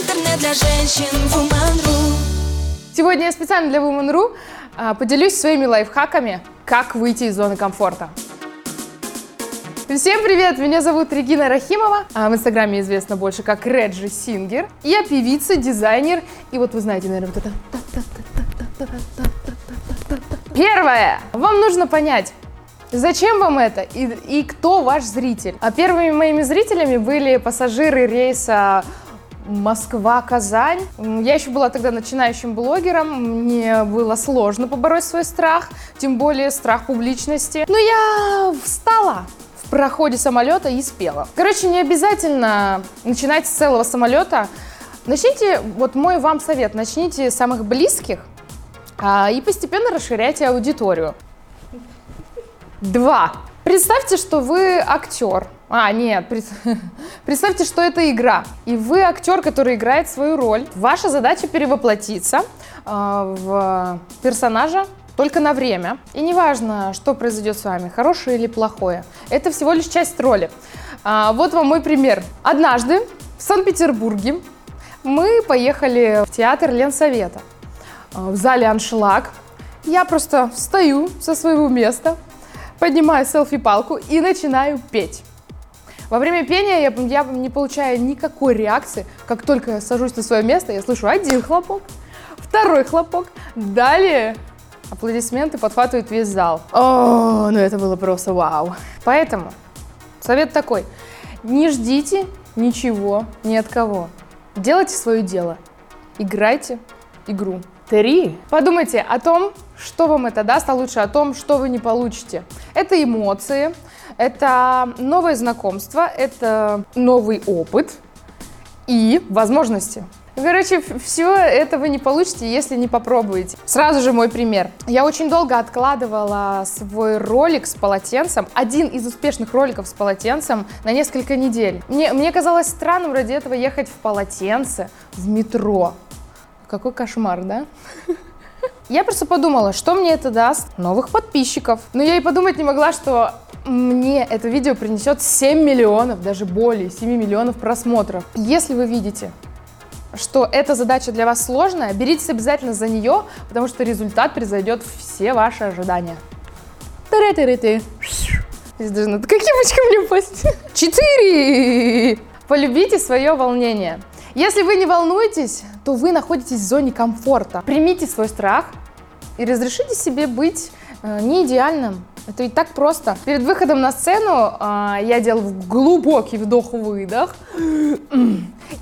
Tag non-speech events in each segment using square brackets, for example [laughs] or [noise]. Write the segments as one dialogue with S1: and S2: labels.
S1: Интернет для женщин Woman.ru
S2: Сегодня я специально для Woman.ru а, поделюсь своими лайфхаками, как выйти из зоны комфорта. Всем привет! Меня зовут Регина Рахимова. а В инстаграме известна больше как Реджи Сингер. Я певица, дизайнер. И вот вы знаете, наверное, вот это... Первое! Вам нужно понять, Зачем вам это и, и кто ваш зритель? А первыми моими зрителями были пассажиры рейса Москва-Казань. Я еще была тогда начинающим блогером, мне было сложно побороть свой страх, тем более страх публичности. Но я встала в проходе самолета и спела. Короче, не обязательно начинать с целого самолета. Начните, вот мой вам совет, начните с самых близких а, и постепенно расширяйте аудиторию. Два. Представьте, что вы актер. А, нет, [laughs] представьте, что это игра. И вы актер, который играет свою роль. Ваша задача перевоплотиться э, в персонажа только на время. И неважно, что произойдет с вами, хорошее или плохое. Это всего лишь часть роли. А, вот вам мой пример. Однажды в Санкт-Петербурге мы поехали в театр Ленсовета. В зале «Аншлаг». Я просто встаю со своего места, поднимаю селфи-палку и начинаю петь. Во время пения я, я не получаю никакой реакции. Как только я сажусь на свое место, я слышу один хлопок, второй хлопок. Далее аплодисменты подхватывает весь зал. О, ну это было просто вау. Поэтому совет такой. Не ждите ничего ни от кого. Делайте свое дело. Играйте игру. Три. Подумайте о том, что вам это даст, а лучше о том, что вы не получите. Это эмоции, это новое знакомство, это новый опыт и возможности. Короче, все это вы не получите, если не попробуете. Сразу же мой пример. Я очень долго откладывала свой ролик с полотенцем, один из успешных роликов с полотенцем, на несколько недель. Мне, мне казалось странным ради этого ехать в полотенце в метро. Какой кошмар, да? Я просто подумала, что мне это даст? Новых подписчиков. Но я и подумать не могла, что мне это видео принесет 7 миллионов, даже более 7 миллионов просмотров. Если вы видите, что эта задача для вас сложная, беритесь обязательно за нее, потому что результат превзойдет все ваши ожидания. Тыры-тыры-ты. Здесь даже надо каким мне упасть. Четыре! Полюбите свое волнение. Если вы не волнуетесь, то вы находитесь в зоне комфорта. Примите свой страх и разрешите себе быть э, не идеальным. Это ведь так просто. Перед выходом на сцену э, я делаю глубокий вдох-выдох.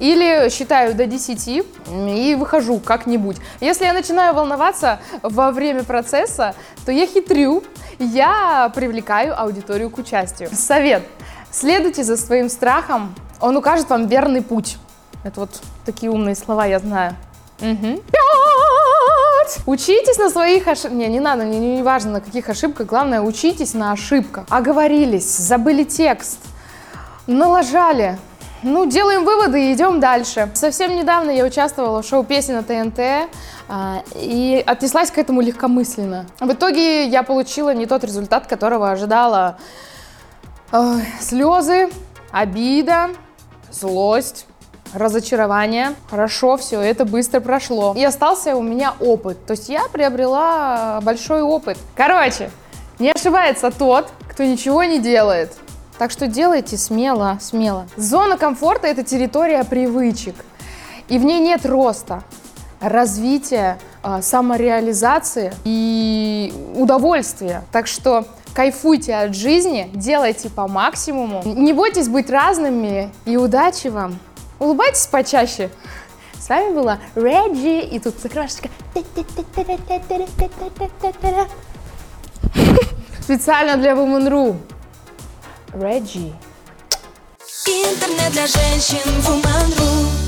S2: Или считаю до 10 и выхожу как-нибудь. Если я начинаю волноваться во время процесса, то я хитрю, я привлекаю аудиторию к участию. Совет. Следуйте за своим страхом, он укажет вам верный путь. Это вот такие умные слова я знаю. Угу. Пять! Учитесь на своих ошибках. Не, не надо, не, не важно на каких ошибках. Главное, учитесь на ошибках. Оговорились, забыли текст, налажали. Ну, делаем выводы и идем дальше. Совсем недавно я участвовала в шоу песни на ТНТ а, и отнеслась к этому легкомысленно. В итоге я получила не тот результат, которого ожидала. Ой, слезы, обида, злость разочарование. Хорошо, все, это быстро прошло. И остался у меня опыт. То есть я приобрела большой опыт. Короче, не ошибается тот, кто ничего не делает. Так что делайте смело, смело. Зона комфорта – это территория привычек. И в ней нет роста, развития, а, самореализации и удовольствия. Так что кайфуйте от жизни, делайте по максимуму. Не бойтесь быть разными и удачи вам! Улыбайтесь почаще. С вами была Реджи, и тут закрывашечка. [laughs] Специально для Woman.ru. Реджи.
S1: Интернет для женщин Woman.ru